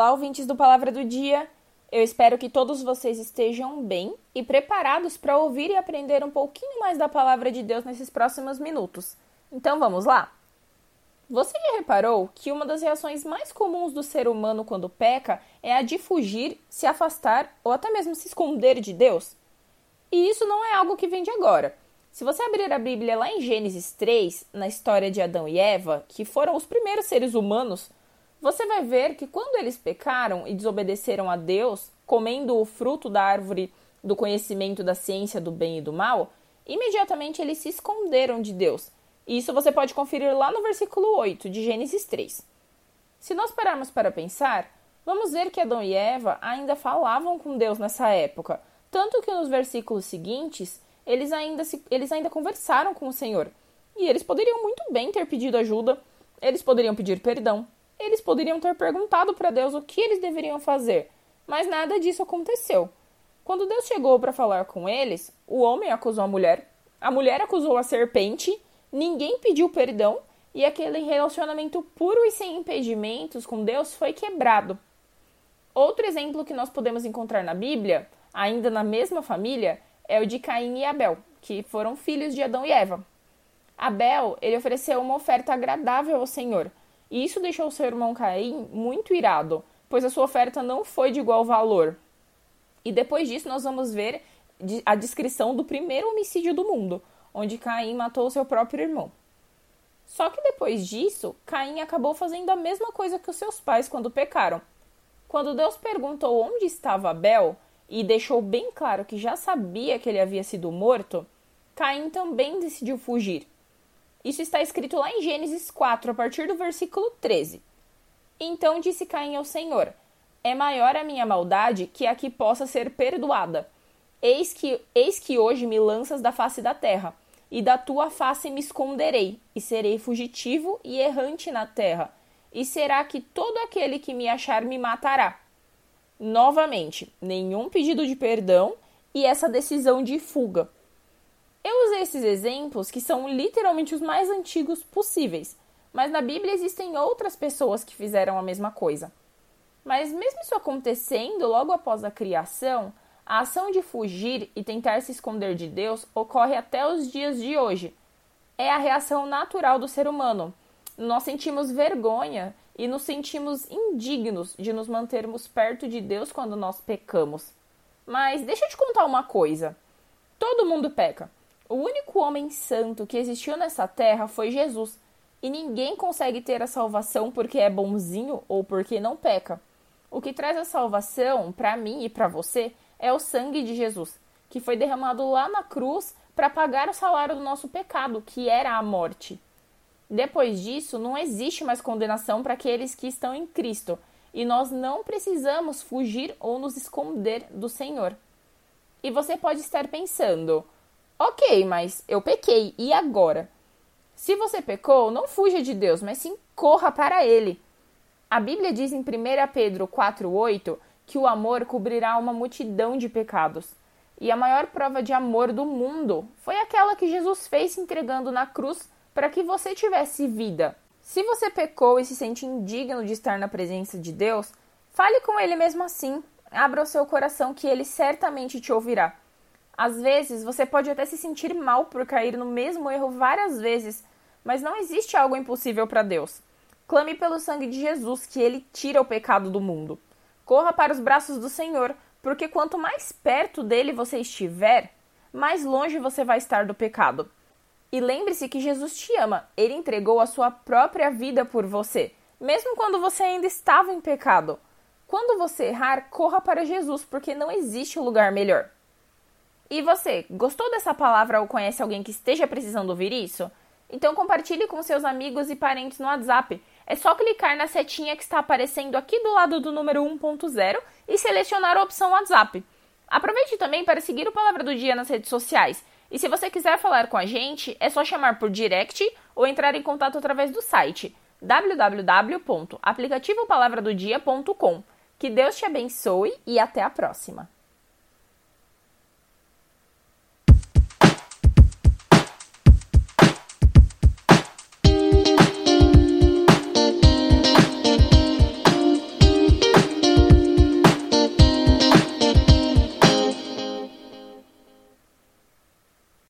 Olá, ouvintes do Palavra do Dia. Eu espero que todos vocês estejam bem e preparados para ouvir e aprender um pouquinho mais da palavra de Deus nesses próximos minutos. Então vamos lá? Você já reparou que uma das reações mais comuns do ser humano quando peca é a de fugir, se afastar ou até mesmo se esconder de Deus? E isso não é algo que vem de agora. Se você abrir a Bíblia lá em Gênesis 3, na história de Adão e Eva, que foram os primeiros seres humanos, você vai ver que quando eles pecaram e desobedeceram a Deus, comendo o fruto da árvore do conhecimento da ciência do bem e do mal, imediatamente eles se esconderam de Deus. Isso você pode conferir lá no versículo 8 de Gênesis 3. Se nós pararmos para pensar, vamos ver que Adão e Eva ainda falavam com Deus nessa época, tanto que nos versículos seguintes eles ainda, se, eles ainda conversaram com o Senhor. E eles poderiam muito bem ter pedido ajuda, eles poderiam pedir perdão, eles poderiam ter perguntado para Deus o que eles deveriam fazer, mas nada disso aconteceu. Quando Deus chegou para falar com eles, o homem acusou a mulher, a mulher acusou a serpente, ninguém pediu perdão e aquele relacionamento puro e sem impedimentos com Deus foi quebrado. Outro exemplo que nós podemos encontrar na Bíblia, ainda na mesma família, é o de Caim e Abel, que foram filhos de Adão e Eva. Abel, ele ofereceu uma oferta agradável ao Senhor, e isso deixou seu irmão Caim muito irado, pois a sua oferta não foi de igual valor. E depois disso, nós vamos ver a descrição do primeiro homicídio do mundo, onde Caim matou seu próprio irmão. Só que depois disso, Caim acabou fazendo a mesma coisa que os seus pais quando pecaram. Quando Deus perguntou onde estava Abel e deixou bem claro que já sabia que ele havia sido morto, Caim também decidiu fugir. Isso está escrito lá em Gênesis 4, a partir do versículo 13. Então disse Caim ao Senhor: É maior a minha maldade que a que possa ser perdoada. Eis que, eis que hoje me lanças da face da terra, e da tua face me esconderei, e serei fugitivo e errante na terra. E será que todo aquele que me achar me matará? Novamente, nenhum pedido de perdão e essa decisão de fuga. Eu usei esses exemplos que são literalmente os mais antigos possíveis, mas na Bíblia existem outras pessoas que fizeram a mesma coisa. Mas, mesmo isso acontecendo logo após a criação, a ação de fugir e tentar se esconder de Deus ocorre até os dias de hoje. É a reação natural do ser humano. Nós sentimos vergonha e nos sentimos indignos de nos mantermos perto de Deus quando nós pecamos. Mas deixa eu te contar uma coisa: todo mundo peca. O único homem santo que existiu nessa terra foi Jesus, e ninguém consegue ter a salvação porque é bonzinho ou porque não peca. O que traz a salvação para mim e para você é o sangue de Jesus, que foi derramado lá na cruz para pagar o salário do nosso pecado, que era a morte. Depois disso, não existe mais condenação para aqueles que estão em Cristo, e nós não precisamos fugir ou nos esconder do Senhor. E você pode estar pensando: Ok, mas eu pequei, e agora? Se você pecou, não fuja de Deus, mas sim corra para Ele. A Bíblia diz em 1 Pedro 4,8 que o amor cobrirá uma multidão de pecados. E a maior prova de amor do mundo foi aquela que Jesus fez se entregando na cruz para que você tivesse vida. Se você pecou e se sente indigno de estar na presença de Deus, fale com Ele mesmo assim. Abra o seu coração que Ele certamente te ouvirá. Às vezes, você pode até se sentir mal por cair no mesmo erro várias vezes, mas não existe algo impossível para Deus. Clame pelo sangue de Jesus, que ele tira o pecado do mundo. Corra para os braços do Senhor, porque quanto mais perto dele você estiver, mais longe você vai estar do pecado. E lembre-se que Jesus te ama, ele entregou a sua própria vida por você, mesmo quando você ainda estava em pecado. Quando você errar, corra para Jesus, porque não existe lugar melhor. E você, gostou dessa palavra ou conhece alguém que esteja precisando ouvir isso? Então compartilhe com seus amigos e parentes no WhatsApp. É só clicar na setinha que está aparecendo aqui do lado do número 1.0 e selecionar a opção WhatsApp. Aproveite também para seguir o Palavra do Dia nas redes sociais. E se você quiser falar com a gente, é só chamar por direct ou entrar em contato através do site www.aplicativopalavradodia.com. Que Deus te abençoe e até a próxima!